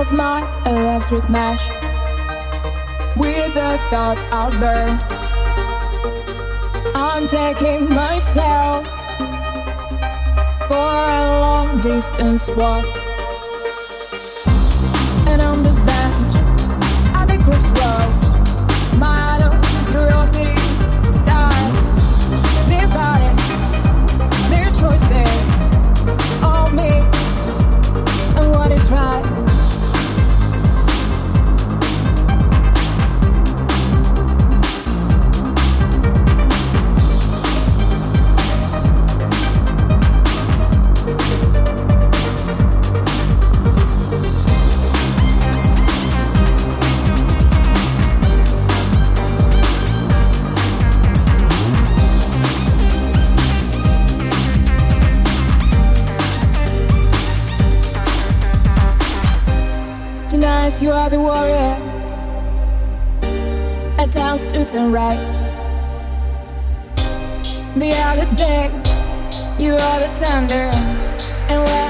of my electric mesh. With the thought I'll burn. I'm taking myself for a long distance walk. Tonight you are the warrior. At times to turn right. The other day, you are the thunder, and we're